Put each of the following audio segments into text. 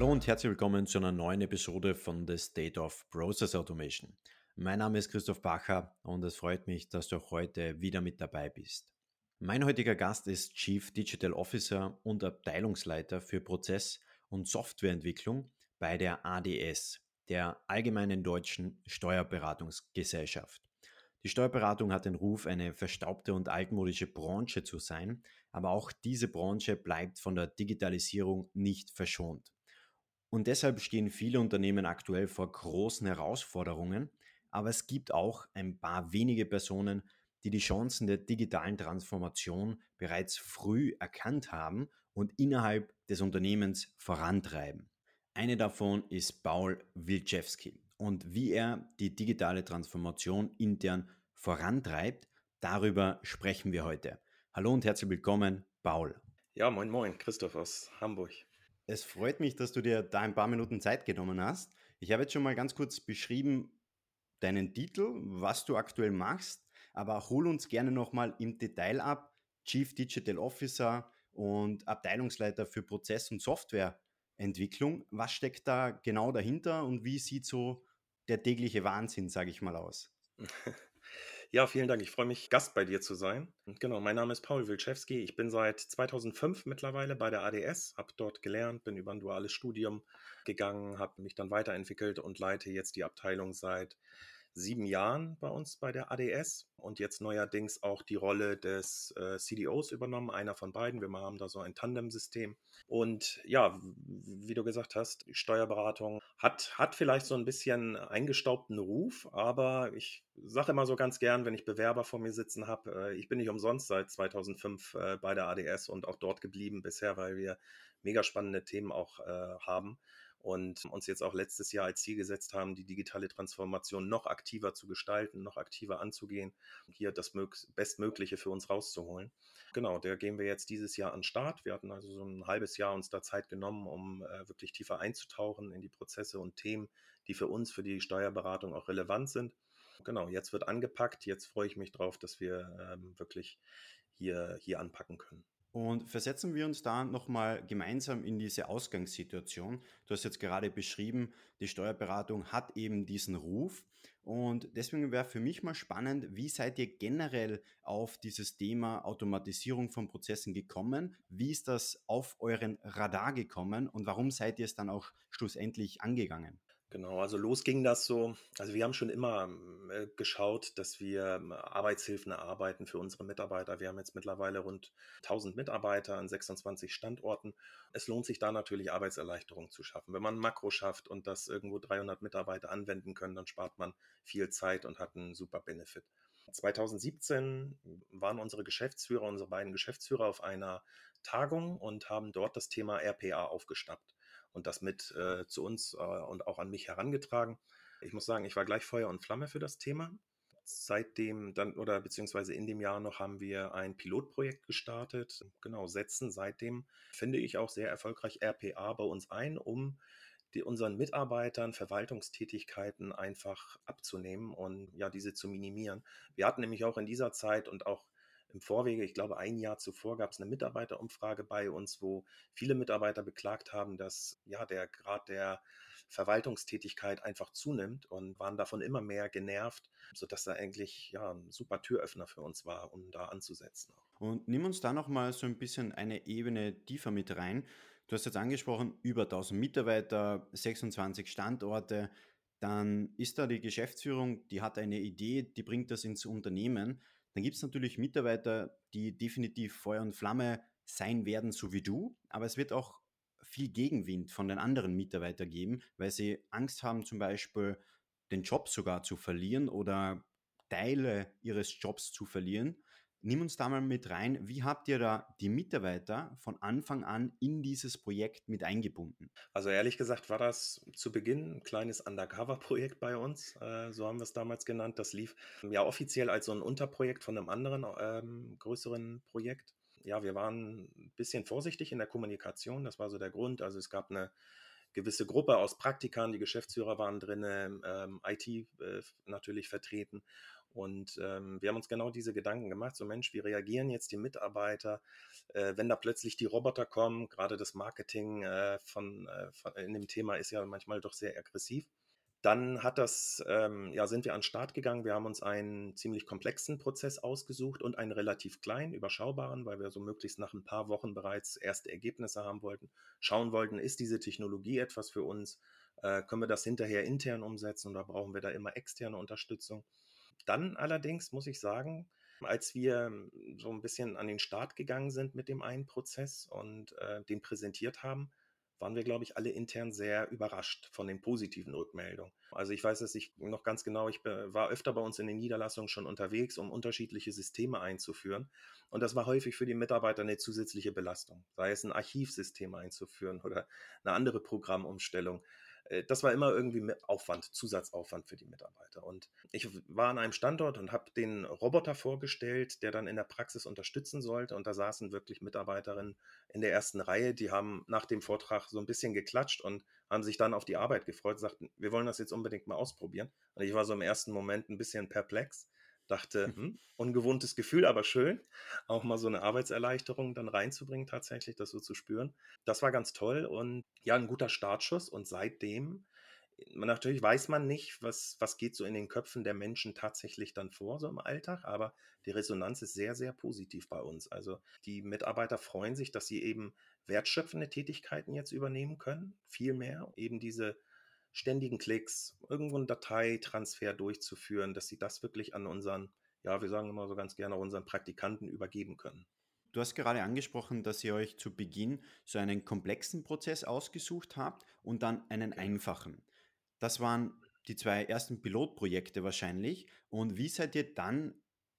Hallo und herzlich willkommen zu einer neuen Episode von The State of Process Automation. Mein Name ist Christoph Bacher und es freut mich, dass du auch heute wieder mit dabei bist. Mein heutiger Gast ist Chief Digital Officer und Abteilungsleiter für Prozess- und Softwareentwicklung bei der ADS, der Allgemeinen Deutschen Steuerberatungsgesellschaft. Die Steuerberatung hat den Ruf, eine verstaubte und altmodische Branche zu sein, aber auch diese Branche bleibt von der Digitalisierung nicht verschont. Und deshalb stehen viele Unternehmen aktuell vor großen Herausforderungen, aber es gibt auch ein paar wenige Personen, die die Chancen der digitalen Transformation bereits früh erkannt haben und innerhalb des Unternehmens vorantreiben. Eine davon ist Paul Wilczewski. Und wie er die digitale Transformation intern vorantreibt, darüber sprechen wir heute. Hallo und herzlich willkommen, Paul. Ja, moin, moin, Christoph aus Hamburg. Es freut mich, dass du dir da ein paar Minuten Zeit genommen hast. Ich habe jetzt schon mal ganz kurz beschrieben deinen Titel, was du aktuell machst, aber hol uns gerne nochmal im Detail ab. Chief Digital Officer und Abteilungsleiter für Prozess- und Softwareentwicklung. Was steckt da genau dahinter und wie sieht so der tägliche Wahnsinn, sage ich mal, aus? Ja, vielen Dank. Ich freue mich, Gast bei dir zu sein. Und genau, mein Name ist Paul Wilczewski. Ich bin seit 2005 mittlerweile bei der ADS, habe dort gelernt, bin über ein duales Studium gegangen, habe mich dann weiterentwickelt und leite jetzt die Abteilung seit sieben Jahren bei uns bei der ADS und jetzt neuerdings auch die Rolle des äh, CDOs übernommen, einer von beiden. Wir haben da so ein Tandem-System. Und ja, wie du gesagt hast, Steuerberatung hat, hat vielleicht so ein bisschen eingestaubten Ruf, aber ich sage immer so ganz gern, wenn ich Bewerber vor mir sitzen habe, äh, ich bin nicht umsonst seit 2005 äh, bei der ADS und auch dort geblieben bisher, weil wir mega spannende Themen auch äh, haben und uns jetzt auch letztes Jahr als Ziel gesetzt haben, die digitale Transformation noch aktiver zu gestalten, noch aktiver anzugehen, hier das Bestmögliche für uns rauszuholen. Genau, der gehen wir jetzt dieses Jahr an Start. Wir hatten also so ein halbes Jahr uns da Zeit genommen, um äh, wirklich tiefer einzutauchen in die Prozesse und Themen, die für uns, für die Steuerberatung auch relevant sind. Genau, jetzt wird angepackt. Jetzt freue ich mich drauf, dass wir ähm, wirklich hier, hier anpacken können. Und versetzen wir uns da nochmal gemeinsam in diese Ausgangssituation. Du hast jetzt gerade beschrieben, die Steuerberatung hat eben diesen Ruf. Und deswegen wäre für mich mal spannend, wie seid ihr generell auf dieses Thema Automatisierung von Prozessen gekommen? Wie ist das auf euren Radar gekommen und warum seid ihr es dann auch schlussendlich angegangen? Genau, also los ging das so. Also wir haben schon immer äh, geschaut, dass wir ähm, Arbeitshilfen erarbeiten für unsere Mitarbeiter. Wir haben jetzt mittlerweile rund 1000 Mitarbeiter an 26 Standorten. Es lohnt sich da natürlich Arbeitserleichterung zu schaffen. Wenn man Makro schafft und das irgendwo 300 Mitarbeiter anwenden können, dann spart man viel Zeit und hat einen super Benefit. 2017 waren unsere Geschäftsführer, unsere beiden Geschäftsführer auf einer Tagung und haben dort das Thema RPA aufgeschnappt und das mit äh, zu uns äh, und auch an mich herangetragen. Ich muss sagen, ich war gleich Feuer und Flamme für das Thema. Seitdem dann oder beziehungsweise in dem Jahr noch haben wir ein Pilotprojekt gestartet. Genau, setzen seitdem, finde ich auch sehr erfolgreich RPA bei uns ein, um die, unseren Mitarbeitern Verwaltungstätigkeiten einfach abzunehmen und ja, diese zu minimieren. Wir hatten nämlich auch in dieser Zeit und auch im Vorwege, ich glaube, ein Jahr zuvor gab es eine Mitarbeiterumfrage bei uns, wo viele Mitarbeiter beklagt haben, dass ja der Grad der Verwaltungstätigkeit einfach zunimmt und waren davon immer mehr genervt, sodass da eigentlich ja ein super Türöffner für uns war, um da anzusetzen. Und nimm uns da nochmal so ein bisschen eine Ebene tiefer mit rein. Du hast jetzt angesprochen, über 1000 Mitarbeiter, 26 Standorte. Dann ist da die Geschäftsführung, die hat eine Idee, die bringt das ins Unternehmen. Dann gibt es natürlich Mitarbeiter, die definitiv Feuer und Flamme sein werden, so wie du, aber es wird auch viel Gegenwind von den anderen Mitarbeitern geben, weil sie Angst haben, zum Beispiel den Job sogar zu verlieren oder Teile ihres Jobs zu verlieren. Nimm uns da mal mit rein. Wie habt ihr da die Mitarbeiter von Anfang an in dieses Projekt mit eingebunden? Also ehrlich gesagt war das zu Beginn ein kleines Undercover-Projekt bei uns. Äh, so haben wir es damals genannt. Das lief ja offiziell als so ein Unterprojekt von einem anderen ähm, größeren Projekt. Ja, wir waren ein bisschen vorsichtig in der Kommunikation. Das war so der Grund. Also es gab eine gewisse Gruppe aus Praktikern, die Geschäftsführer waren drin, ähm, IT äh, natürlich vertreten Und ähm, wir haben uns genau diese Gedanken gemacht, so Mensch, wie reagieren jetzt die Mitarbeiter, äh, wenn da plötzlich die Roboter kommen? Gerade das Marketing äh, von, äh, von, in dem Thema ist ja manchmal doch sehr aggressiv. Dann hat das, ähm, ja, sind wir an den Start gegangen. Wir haben uns einen ziemlich komplexen Prozess ausgesucht und einen relativ kleinen, überschaubaren, weil wir so möglichst nach ein paar Wochen bereits erste Ergebnisse haben wollten. Schauen wollten, ist diese Technologie etwas für uns? Äh, können wir das hinterher intern umsetzen oder brauchen wir da immer externe Unterstützung? Dann allerdings muss ich sagen, als wir so ein bisschen an den Start gegangen sind mit dem einen Prozess und äh, den präsentiert haben, waren wir, glaube ich, alle intern sehr überrascht von den positiven Rückmeldungen. Also ich weiß es ich noch ganz genau, ich war öfter bei uns in den Niederlassungen schon unterwegs, um unterschiedliche Systeme einzuführen. Und das war häufig für die Mitarbeiter eine zusätzliche Belastung, sei es ein Archivsystem einzuführen oder eine andere Programmumstellung. Äh, das war immer irgendwie Aufwand, Zusatzaufwand für die Mitarbeiter. Und ich war an einem Standort und habe den Roboter vorgestellt, der dann in der Praxis unterstützen sollte. Und da saßen wirklich Mitarbeiterinnen in der ersten Reihe, die haben nach dem Vortrag so ein bisschen geklatscht und haben sich dann auf die Arbeit gefreut, sagten, wir wollen das jetzt unbedingt mal ausprobieren. Und ich war so im ersten Moment ein bisschen perplex dachte, hm, ungewohntes Gefühl, aber schön, auch mal so eine Arbeitserleichterung dann reinzubringen, tatsächlich das so zu spüren. Das war ganz toll und ja, ein guter Startschuss. Und seitdem, natürlich weiß man nicht, was, was geht so in den Köpfen der Menschen tatsächlich dann vor, so im Alltag, aber die Resonanz ist sehr, sehr positiv bei uns. Also die Mitarbeiter freuen sich, dass sie eben wertschöpfende Tätigkeiten jetzt übernehmen können, viel mehr, eben diese ständigen Klicks, irgendwo einen Dateitransfer durchzuführen, dass sie das wirklich an unseren, ja, wir sagen immer so ganz gerne, unseren Praktikanten übergeben können. Du hast gerade angesprochen, dass ihr euch zu Beginn so einen komplexen Prozess ausgesucht habt und dann einen einfachen. Das waren die zwei ersten Pilotprojekte wahrscheinlich. Und wie seid ihr dann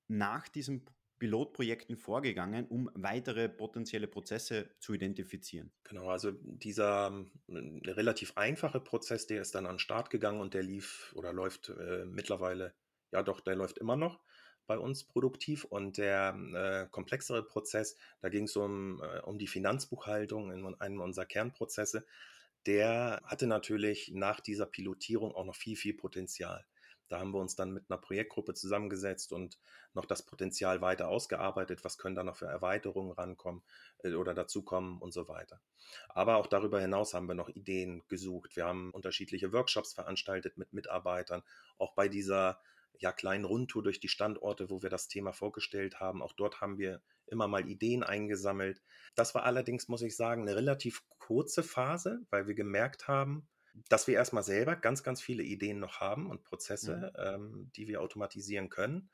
nach diesem Pilotprojekten vorgegangen, um weitere potenzielle Prozesse zu identifizieren? Genau, also dieser ähm, relativ einfache Prozess, der ist dann an den Start gegangen und der lief oder läuft äh, mittlerweile, ja doch, der läuft immer noch bei uns produktiv und der äh, komplexere Prozess, da ging es um, äh, um die Finanzbuchhaltung in einem unserer Kernprozesse, der hatte natürlich nach dieser Pilotierung auch noch viel, viel Potenzial. Da haben wir uns dann mit einer Projektgruppe zusammengesetzt und noch das Potenzial weiter ausgearbeitet. Was können da noch für Erweiterungen rankommen äh, oder dazukommen und so weiter. Aber auch darüber hinaus haben wir noch Ideen gesucht. Wir haben unterschiedliche Workshops veranstaltet mit Mitarbeitern. Auch bei dieser ja, kleinen Rundtour durch die Standorte, wo wir das Thema vorgestellt haben. Auch dort haben wir immer mal Ideen eingesammelt. Das war allerdings, muss ich sagen, eine relativ kurze Phase, weil wir gemerkt haben, dass wir erstmal selber ganz, ganz viele Ideen noch haben und Prozesse, mhm. ähm, die wir automatisieren können,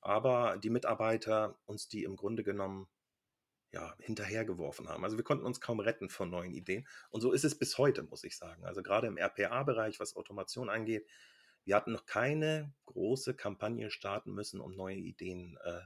aber die Mitarbeiter uns die im Grunde genommen ja, hinterhergeworfen haben. Also wir konnten uns kaum retten von neuen Ideen. Und so ist es bis heute, muss ich sagen. Also gerade im RPA-Bereich, was Automation angeht, wir hatten noch keine große Kampagne starten müssen, um neue Ideen äh,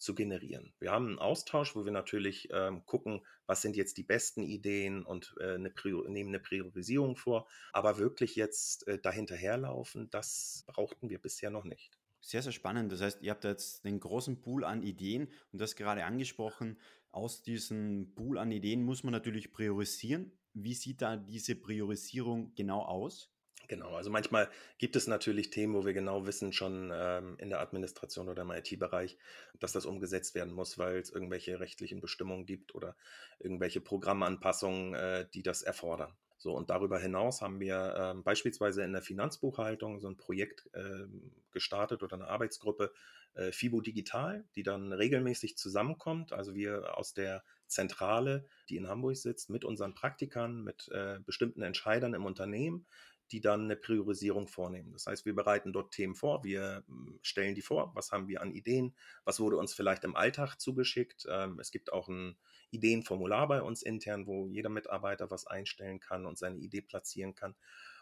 zu generieren. Wir haben einen Austausch, wo wir natürlich ähm, gucken, was sind jetzt die besten Ideen und äh, eine nehmen eine Priorisierung vor. Aber wirklich jetzt äh, dahinterherlaufen, das brauchten wir bisher noch nicht. Sehr, sehr spannend. Das heißt, ihr habt jetzt einen großen Pool an Ideen und das gerade angesprochen. Aus diesem Pool an Ideen muss man natürlich priorisieren. Wie sieht da diese Priorisierung genau aus? Genau, also manchmal gibt es natürlich Themen, wo wir genau wissen, schon ähm, in der Administration oder im IT-Bereich, dass das umgesetzt werden muss, weil es irgendwelche rechtlichen Bestimmungen gibt oder irgendwelche Programmanpassungen, äh, die das erfordern. So, und darüber hinaus haben wir ähm, beispielsweise in der Finanzbuchhaltung so ein Projekt äh, gestartet oder eine Arbeitsgruppe äh, FIBO Digital, die dann regelmäßig zusammenkommt. Also wir aus der Zentrale, die in Hamburg sitzt, mit unseren Praktikern, mit äh, bestimmten Entscheidern im Unternehmen, die dann eine Priorisierung vornehmen. Das heißt, wir bereiten dort Themen vor, wir hm, stellen die vor, was haben wir an Ideen, was wurde uns vielleicht im Alltag zugeschickt. Ähm, es gibt auch ein Ideenformular bei uns intern, wo jeder Mitarbeiter was einstellen kann und seine Idee platzieren kann.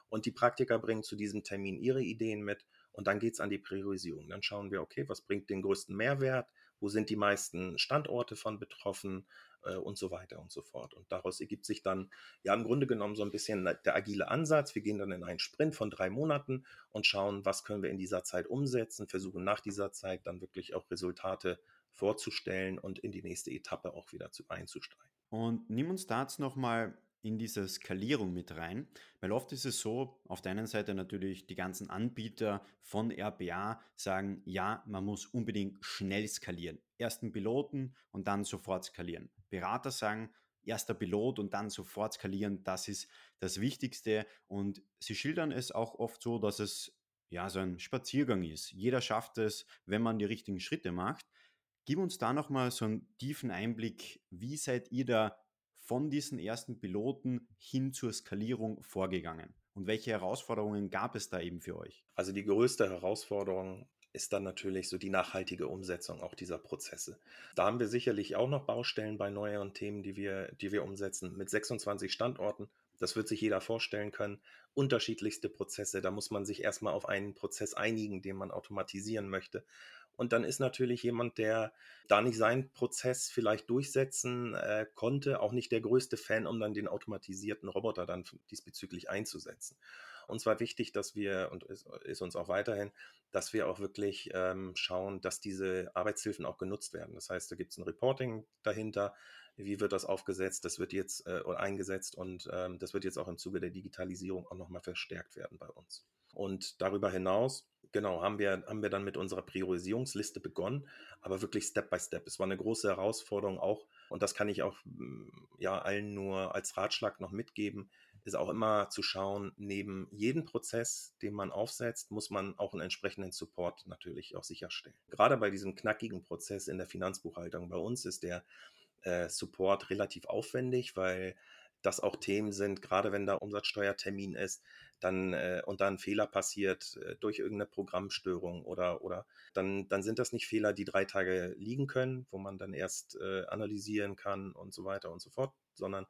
Und die Praktiker bringen zu diesem Termin ihre Ideen mit und dann geht es an die Priorisierung. Dann schauen wir, okay, was bringt den größten Mehrwert, wo sind die meisten Standorte von betroffen, äh, und so weiter und so fort. Und daraus ergibt sich dann ja im Grunde genommen so ein bisschen der agile Ansatz. Wir gehen dann in einen Sprint von drei Monaten und schauen, was können wir in dieser Zeit umsetzen, versuchen nach dieser Zeit dann wirklich auch Resultate vorzustellen und in die nächste Etappe auch wieder zu, einzusteigen. Und nimm uns da jetzt nochmal in diese Skalierung mit rein, weil oft ist es so, auf der einen Seite natürlich die ganzen Anbieter von RPA sagen, ja, man muss unbedingt schnell skalieren. Ersten Piloten und dann sofort skalieren. Berater sagen, erster Pilot und dann sofort skalieren, das ist das Wichtigste und sie schildern es auch oft so, dass es ja so ein Spaziergang ist. Jeder schafft es, wenn man die richtigen Schritte macht. Gib uns da nochmal so einen tiefen Einblick. Wie seid ihr da von diesen ersten Piloten hin zur Skalierung vorgegangen? Und welche Herausforderungen gab es da eben für euch? Also die größte Herausforderung ist dann natürlich so die nachhaltige Umsetzung auch dieser Prozesse. Da haben wir sicherlich auch noch Baustellen bei neueren Themen, die wir, die wir umsetzen. Mit 26 Standorten, das wird sich jeder vorstellen können, unterschiedlichste Prozesse. Da muss man sich erstmal auf einen Prozess einigen, den man automatisieren möchte. Und dann ist natürlich jemand, der da nicht seinen Prozess vielleicht durchsetzen äh, konnte, auch nicht der größte Fan, um dann den automatisierten Roboter dann diesbezüglich einzusetzen. Uns war wichtig, dass wir, und ist, ist uns auch weiterhin, dass wir auch wirklich ähm, schauen, dass diese Arbeitshilfen auch genutzt werden. Das heißt, da gibt es ein Reporting dahinter, wie wird das aufgesetzt, das wird jetzt äh, eingesetzt und ähm, das wird jetzt auch im Zuge der Digitalisierung auch nochmal verstärkt werden bei uns. Und darüber hinaus, genau, haben wir, haben wir dann mit unserer Priorisierungsliste begonnen, aber wirklich Step by Step. Es war eine große Herausforderung auch, und das kann ich auch mm, ja allen nur als Ratschlag noch mitgeben, ist auch immer zu schauen, neben jedem Prozess, den man aufsetzt, muss man auch einen entsprechenden Support natürlich auch sicherstellen. Gerade bei diesem knackigen Prozess in der Finanzbuchhaltung bei uns ist der äh, Support relativ aufwendig, weil das auch Themen sind, gerade wenn da Umsatzsteuertermin ist, dann äh, und dann ein Fehler passiert äh, durch irgendeine Programmstörung oder oder dann dann sind das nicht Fehler, die drei Tage liegen können, wo man dann erst äh, analysieren kann und so weiter und so fort, sondern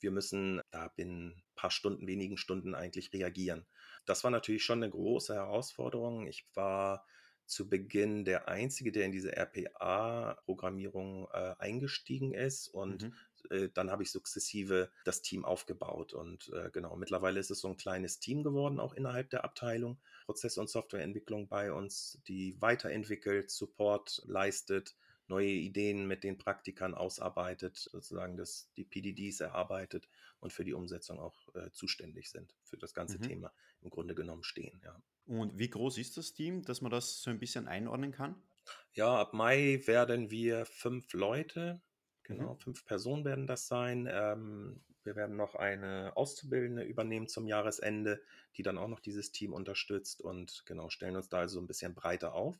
wir müssen da binnen paar Stunden, wenigen Stunden eigentlich reagieren. Das war natürlich schon eine große Herausforderung. Ich war zu Beginn der Einzige, der in diese RPA-Programmierung äh, eingestiegen ist und mhm. Äh, dann habe ich sukzessive das Team aufgebaut und äh, genau, mittlerweile ist es so ein kleines Team geworden, auch innerhalb der Abteilung Prozess- und Softwareentwicklung bei uns, die weiterentwickelt, Support leistet, neue Ideen mit den Praktikern ausarbeitet, sozusagen das, die PDDs erarbeitet und für die Umsetzung auch äh, zuständig sind, für das ganze mhm. Thema im Grunde genommen stehen, ja. Und wie groß ist das Team, dass man das so ein bisschen einordnen kann? Ja, ab Mai werden wir fünf Leute, genau, mhm. fünf Personen werden das sein. Ähm, wir werden noch eine Auszubildende übernehmen zum Jahresende, die dann auch noch dieses Team unterstützt und genau, stellen uns da also ein bisschen breiter auf.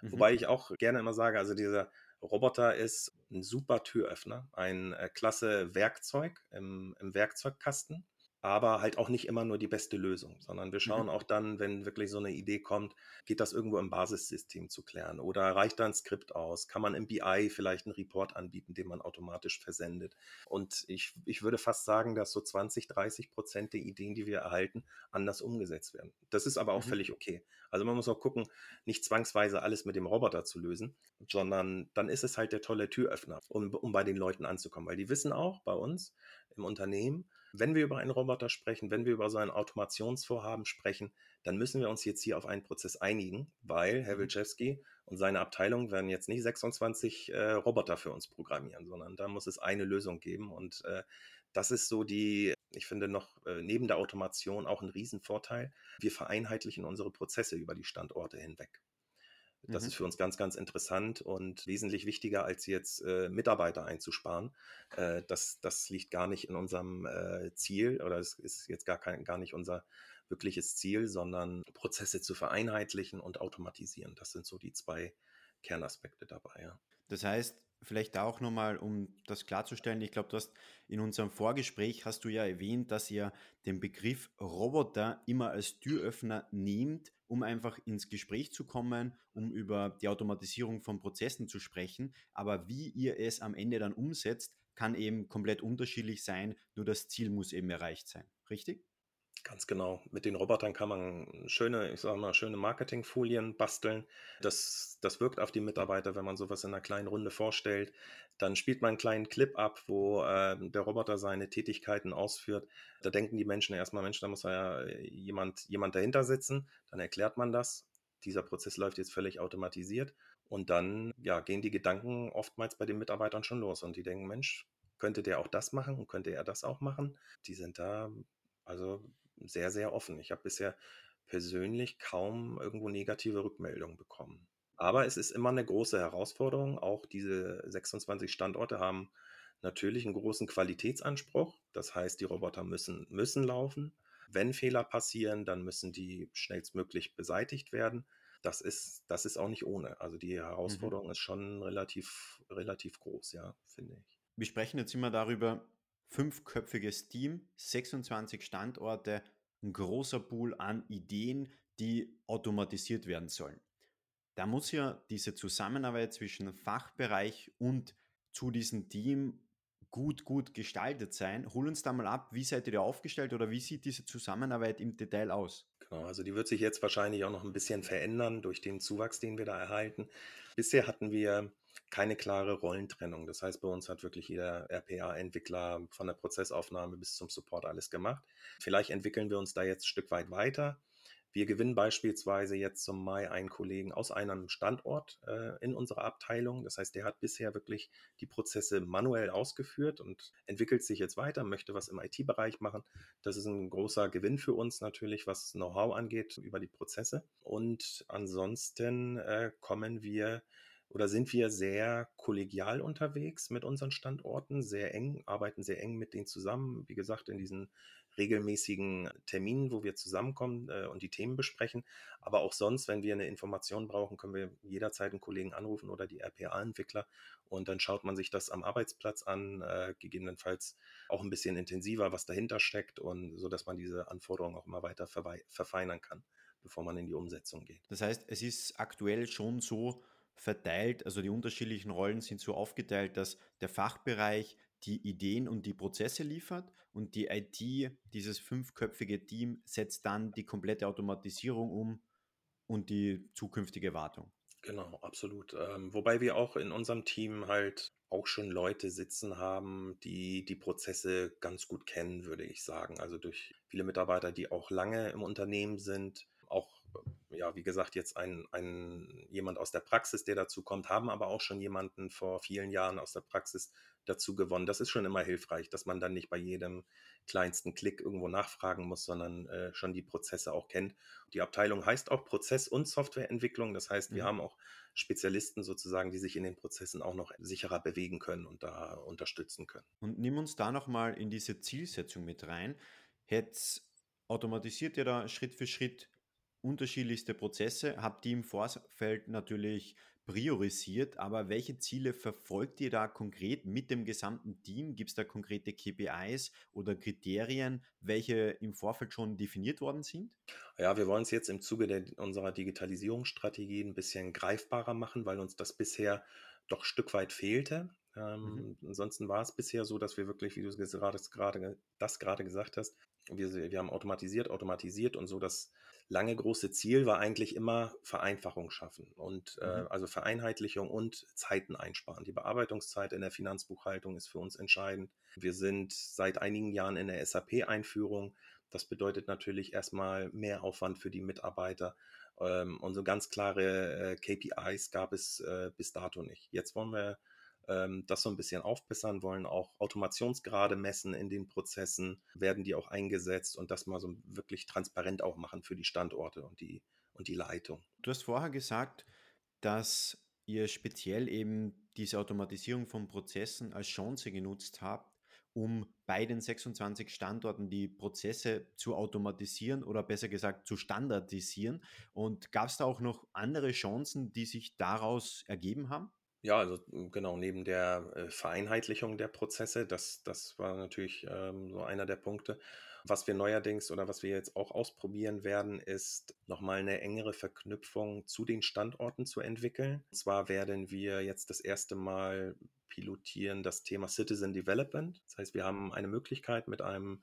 Mhm. Wobei ich auch gerne immer sage, also dieser Roboter ist ein super Türöffner, ein äh, klasse Werkzeug im, im Werkzeugkasten aber halt auch nicht immer nur die beste Lösung, sondern wir schauen mhm. auch dann, wenn wirklich so eine Idee kommt, geht das irgendwo im Basissystem zu klären oder reicht da ein Skript aus? Kann man im BI vielleicht einen Report anbieten, den man automatisch versendet? Und ich, ich würde fast sagen, dass so 20, 30 Prozent der Ideen, die wir erhalten, anders umgesetzt werden. Das ist aber auch mhm. völlig okay. Also man muss auch gucken, nicht zwangsweise alles mit dem Roboter zu lösen, sondern dann ist es halt der tolle Türöffner, um, um bei den Leuten anzukommen, weil die wissen auch bei uns im Unternehmen, wenn wir über einen Roboter sprechen, wenn wir über so ein Automationsvorhaben sprechen, dann müssen wir uns jetzt hier auf einen Prozess einigen, weil Herr mhm. Wilczewski und seine Abteilung werden jetzt nicht 26 äh, Roboter für uns programmieren, sondern da muss es eine Lösung geben. Und äh, das ist so die, ich finde noch äh, neben der Automation auch ein Riesenvorteil. Wir vereinheitlichen unsere Prozesse über die Standorte hinweg. Das mhm. ist für uns ganz, ganz interessant und wesentlich wichtiger, als jetzt äh, Mitarbeiter einzusparen. Äh, das, das liegt gar nicht in unserem äh, Ziel oder es ist jetzt gar, kein, gar nicht unser wirkliches Ziel, sondern Prozesse zu vereinheitlichen und automatisieren. Das sind so die zwei Kernaspekte dabei. Ja. Das heißt, vielleicht auch nochmal, um das klarzustellen, ich glaube, du hast in unserem Vorgespräch hast du ja erwähnt, dass ihr den Begriff Roboter immer als Türöffner nehmt, um einfach ins Gespräch zu kommen, um über die Automatisierung von Prozessen zu sprechen. Aber wie ihr es am Ende dann umsetzt, kann eben komplett unterschiedlich sein, nur das Ziel muss eben erreicht sein. Richtig? Ganz genau. Mit den Robotern kann man schöne, ich sage mal, schöne Marketingfolien basteln. Das, das wirkt auf die Mitarbeiter, wenn man sowas in einer kleinen Runde vorstellt. Dann spielt man einen kleinen Clip ab, wo äh, der Roboter seine Tätigkeiten ausführt. Da denken die Menschen erstmal, Mensch, da muss ja jemand, jemand dahinter sitzen. Dann erklärt man das. Dieser Prozess läuft jetzt völlig automatisiert. Und dann ja, gehen die Gedanken oftmals bei den Mitarbeitern schon los. Und die denken, Mensch, könnte der auch das machen und könnte er das auch machen? Die sind da also sehr, sehr offen. Ich habe bisher persönlich kaum irgendwo negative Rückmeldungen bekommen. Aber es ist immer eine große Herausforderung. Auch diese 26 Standorte haben natürlich einen großen Qualitätsanspruch. Das heißt, die Roboter müssen, müssen laufen. Wenn Fehler passieren, dann müssen die schnellstmöglich beseitigt werden. Das ist, das ist auch nicht ohne. Also die mhm. Herausforderung mhm. ist schon relativ, relativ groß, ja, finde ich. Wir sprechen jetzt immer darüber, fünfköpfiges Team, 26 Standorte, ein großer Pool an Ideen, die automatisiert werden sollen. Da muss ja diese Zusammenarbeit zwischen Fachbereich und zu diesem Team gut, gut gestaltet sein. Hol uns da mal ab, wie seid ihr da aufgestellt oder wie sieht diese Zusammenarbeit im Detail aus? Genau, also die wird sich jetzt wahrscheinlich auch noch ein bisschen verändern durch den Zuwachs, den wir da erhalten. Bisher hatten wir keine klare Rollentrennung. Das heißt, bei uns hat wirklich jeder RPA-Entwickler von der Prozessaufnahme bis zum Support alles gemacht. Vielleicht entwickeln wir uns da jetzt ein Stück weit weiter. Wir gewinnen beispielsweise jetzt zum Mai einen Kollegen aus einem Standort äh, in unserer Abteilung. Das heißt, der hat bisher wirklich die Prozesse manuell ausgeführt und entwickelt sich jetzt weiter, möchte was im IT-Bereich machen. Das ist ein großer Gewinn für uns natürlich, was Know-how angeht über die Prozesse. Und ansonsten äh, kommen wir oder sind wir sehr kollegial unterwegs mit unseren Standorten, sehr eng, arbeiten sehr eng mit denen zusammen. Wie gesagt, in diesen regelmäßigen Terminen, wo wir zusammenkommen äh, und die Themen besprechen. Aber auch sonst, wenn wir eine Information brauchen, können wir jederzeit einen Kollegen anrufen oder die RPA-Entwickler und dann schaut man sich das am Arbeitsplatz an, äh, gegebenenfalls auch ein bisschen intensiver, was dahinter steckt und so, dass man diese Anforderungen auch immer weiter verfeinern kann, bevor man in die Umsetzung geht. Das heißt, es ist aktuell schon so, verteilt, also die unterschiedlichen Rollen sind so aufgeteilt, dass der Fachbereich die Ideen und die Prozesse liefert und die IT, dieses fünfköpfige Team, setzt dann die komplette Automatisierung um und die zukünftige Wartung. Genau, absolut. Ähm, wobei wir auch in unserem Team halt auch schon Leute sitzen haben, die die Prozesse ganz gut kennen, würde ich sagen. Also durch viele Mitarbeiter, die auch lange im Unternehmen sind, ja, wie gesagt, jetzt ein, ein jemand aus der Praxis, der dazu kommt, haben aber auch schon jemanden vor vielen Jahren aus der Praxis dazu gewonnen. Das ist schon immer hilfreich, dass man dann nicht bei jedem kleinsten Klick irgendwo nachfragen muss, sondern äh, schon die Prozesse auch kennt. Die Abteilung heißt auch Prozess- und Softwareentwicklung. Das heißt, wir mhm. haben auch Spezialisten sozusagen, die sich in den Prozessen auch noch sicherer bewegen können und da unterstützen können. Und nimm uns da nochmal in diese Zielsetzung mit rein. Jetzt automatisiert ihr da Schritt für Schritt unterschiedlichste Prozesse, habt ihr im Vorfeld natürlich priorisiert, aber welche Ziele verfolgt ihr da konkret mit dem gesamten Team? Gibt es da konkrete KPIs oder Kriterien, welche im Vorfeld schon definiert worden sind? Ja, wir wollen es jetzt im Zuge der, unserer Digitalisierungsstrategie ein bisschen greifbarer machen, weil uns das bisher doch ein Stück weit fehlte. Ähm, mhm. Ansonsten war es bisher so, dass wir wirklich, wie du gerade, gerade das gerade gesagt hast, wir, wir haben automatisiert, automatisiert und so das lange große Ziel war eigentlich immer Vereinfachung schaffen und äh, mhm. also Vereinheitlichung und Zeiten einsparen. Die Bearbeitungszeit in der Finanzbuchhaltung ist für uns entscheidend. Wir sind seit einigen Jahren in der SAP-Einführung. Das bedeutet natürlich erstmal mehr Aufwand für die Mitarbeiter. Ähm, und so ganz klare äh, KPIs gab es äh, bis dato nicht. Jetzt wollen wir ähm, das so ein bisschen aufbessern, wollen auch Automationsgrade messen in den Prozessen, werden die auch eingesetzt und das mal so wirklich transparent auch machen für die Standorte und die, und die Leitung. Du hast vorher gesagt, dass ihr speziell eben diese Automatisierung von Prozessen als Chance genutzt habt, um bei den 26 Standorten die Prozesse zu automatisieren oder besser gesagt zu standardisieren. Und gab es da auch noch andere Chancen, die sich daraus ergeben haben? Ja, also hm, genau, neben der äh, Vereinheitlichung der Prozesse, das, das war natürlich ähm, so einer der Punkte. Was wir neuerdings oder was wir jetzt auch ausprobieren werden, ist nochmal eine engere Verknüpfung zu den Standorten zu entwickeln. Und zwar werden wir jetzt das erste Mal pilotieren das Thema Citizen Development. Das heißt, wir haben eine Möglichkeit mit einem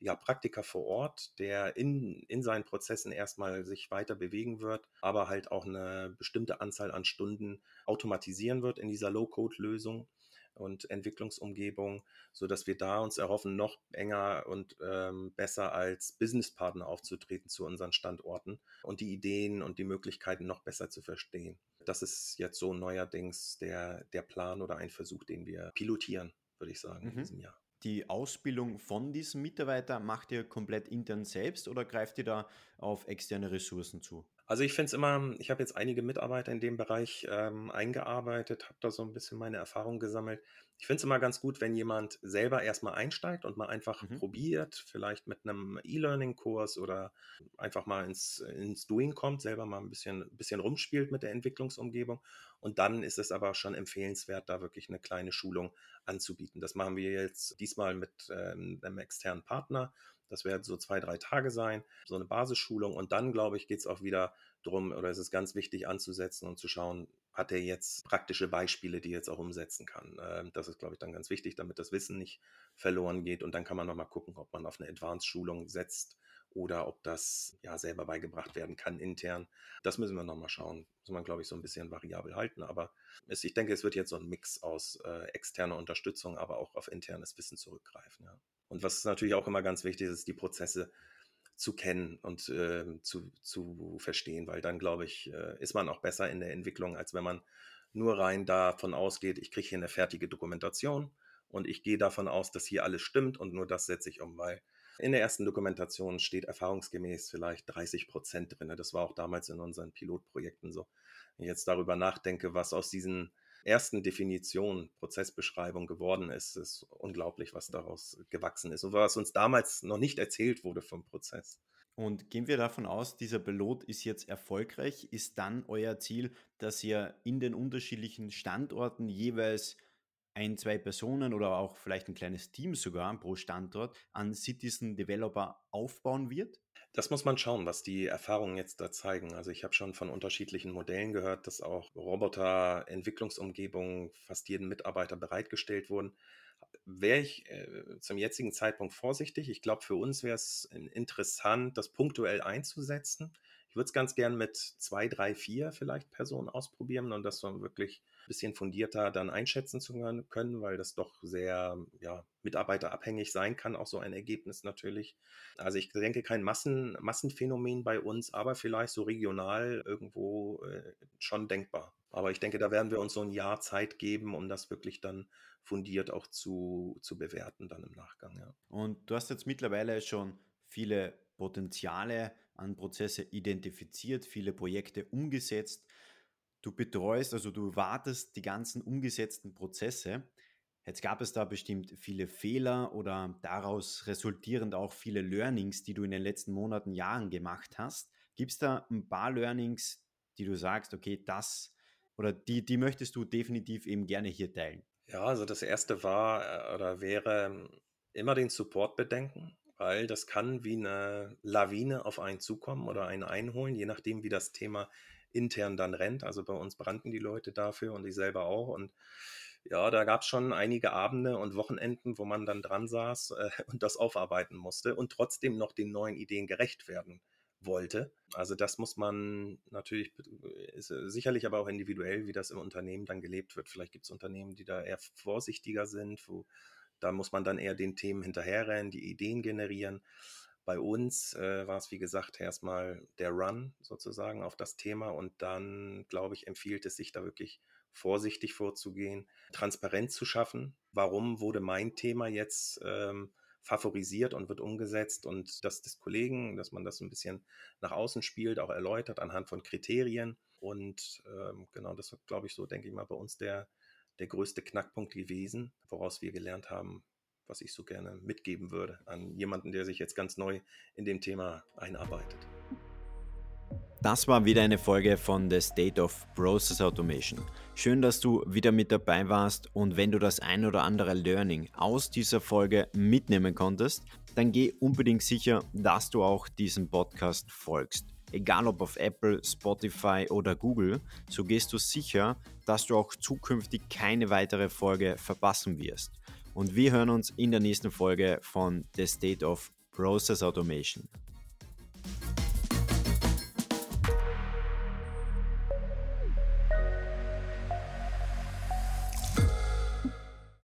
ja, Praktiker vor Ort, der in, in seinen Prozessen erstmal sich weiter bewegen wird, aber halt auch eine bestimmte Anzahl an Stunden automatisieren wird in dieser Low-Code-Lösung und Entwicklungsumgebung, so dass wir da uns erhoffen, noch enger und ähm, besser als Businesspartner aufzutreten zu unseren Standorten und die Ideen und die Möglichkeiten noch besser zu verstehen. Das ist jetzt so neuerdings der, der Plan oder ein Versuch, den wir pilotieren. würde ich sagen, mhm. in diesem Jahr. Die Ausbildung von diesem Mitarbeiter macht ihr komplett intern selbst oder greift ihr da auf externe Ressourcen zu? Also ich finde es immer, ich habe jetzt einige Mitarbeiter in dem Bereich ähm, eingearbeitet, habe da so ein bisschen meine Erfahrung gesammelt. Ich finde es immer ganz gut, wenn jemand selber erstmal einsteigt und mal einfach mhm. probiert, vielleicht mit einem E-Learning-Kurs oder einfach mal ins, ins Doing kommt, selber mal ein bisschen, bisschen rumspielt mit der Entwicklungsumgebung. Und dann ist es aber schon empfehlenswert, da wirklich eine kleine Schulung anzubieten. Das machen wir jetzt diesmal mit ähm, einem externen Partner das werden so zwei, drei Tage sein, so eine Basisschulung. Und dann, glaube ich, geht es auch wieder darum, oder es ist ganz wichtig anzusetzen und zu schauen, hat er jetzt praktische Beispiele, die er jetzt auch umsetzen kann. Ähm, das ist, glaube ich, dann ganz wichtig, damit das Wissen nicht verloren geht. Und dann kann man nochmal gucken, ob man auf eine Advanced-Schulung setzt oder ob das ja selber beigebracht werden kann intern. Das müssen wir nochmal schauen. Muss man, glaube ich, so ein bisschen variabel halten. Aber es, ich denke, es wird jetzt so ein Mix aus äh, externer Unterstützung, aber auch auf internes Wissen zurückgreifen. Ja. Und was natürlich auch immer ganz wichtig ist, die Prozesse zu kennen und äh, zu, zu verstehen, weil dann, glaube ich, äh, ist man auch besser in der Entwicklung, als wenn man nur rein davon ausgeht, ich kriege hier eine fertige Dokumentation und ich gehe davon aus, dass hier alles stimmt und nur das setze ich um, weil in der ersten Dokumentation steht erfahrungsgemäß vielleicht 30 Prozent drin. Das war auch damals in unseren Pilotprojekten so. Wenn ich jetzt darüber nachdenke, was aus diesen ersten Definition, Prozessbeschreibung geworden ist. Es ist unglaublich, was daraus gewachsen ist und was uns damals noch nicht erzählt wurde vom Prozess. Und gehen wir davon aus, dieser Pilot ist jetzt erfolgreich, ist dann euer Ziel, dass ihr in den unterschiedlichen Standorten jeweils ein, zwei Personen oder auch vielleicht ein kleines Team sogar pro Standort an Citizen Developer aufbauen wird? Das muss man schauen, was die Erfahrungen jetzt da zeigen. Also ich habe schon von unterschiedlichen Modellen gehört, dass auch Roboter-Entwicklungsumgebungen fast jedem Mitarbeiter bereitgestellt wurden. Wäre ich äh, zum jetzigen Zeitpunkt vorsichtig. Ich glaube, für uns wäre es interessant, das punktuell einzusetzen. Ich würde es ganz gern mit zwei, drei, vier vielleicht Personen ausprobieren und das so wirklich bisschen fundierter dann einschätzen zu können, weil das doch sehr ja, mitarbeiterabhängig sein kann, auch so ein Ergebnis natürlich. Also ich denke kein Massen, Massenphänomen bei uns, aber vielleicht so regional irgendwo äh, schon denkbar. Aber ich denke, da werden wir uns so ein Jahr Zeit geben, um das wirklich dann fundiert auch zu, zu bewerten dann im Nachgang. Ja. Und du hast jetzt mittlerweile schon viele Potenziale an Prozesse identifiziert, viele Projekte umgesetzt. Du betreust, also du wartest die ganzen umgesetzten Prozesse. Jetzt gab es da bestimmt viele Fehler oder daraus resultierend auch viele Learnings, die du in den letzten Monaten, Jahren gemacht hast. Gibt es da ein paar Learnings, die du sagst, okay, das oder die, die möchtest du definitiv eben gerne hier teilen? Ja, also das erste war äh, oder wäre immer den Support bedenken weil das kann wie eine Lawine auf einen zukommen oder einen einholen, je nachdem, wie das Thema intern dann rennt. Also bei uns brannten die Leute dafür und ich selber auch. Und ja, da gab es schon einige Abende und Wochenenden, wo man dann dran saß äh, und das aufarbeiten musste und trotzdem noch den neuen Ideen gerecht werden wollte. Also das muss man natürlich, ist sicherlich aber auch individuell, wie das im Unternehmen dann gelebt wird. Vielleicht gibt es Unternehmen, die da eher vorsichtiger sind, wo da muss man dann eher den Themen hinterherrennen, die Ideen generieren. Bei uns äh, war es, wie gesagt, erstmal der Run sozusagen auf das Thema und dann, glaube ich, empfiehlt es sich da wirklich vorsichtig vorzugehen, transparent zu schaffen. Warum wurde mein Thema jetzt ähm, favorisiert und wird umgesetzt und das des Kollegen, dass man das ein bisschen nach außen spielt, auch erläutert anhand von Kriterien. Und ähm, genau, das glaube ich, so, denke ich mal, bei uns der, der größte Knackpunkt gewesen, woraus wir gelernt haben, was ich so gerne mitgeben würde an jemanden, der sich jetzt ganz neu in dem Thema einarbeitet. Das war wieder eine Folge von The State of Process Automation. Schön, dass du wieder mit dabei warst und wenn du das ein oder andere Learning aus dieser Folge mitnehmen konntest, dann geh unbedingt sicher, dass du auch diesem Podcast folgst egal ob auf Apple, Spotify oder Google, so gehst du sicher, dass du auch zukünftig keine weitere Folge verpassen wirst. Und wir hören uns in der nächsten Folge von The State of Process Automation.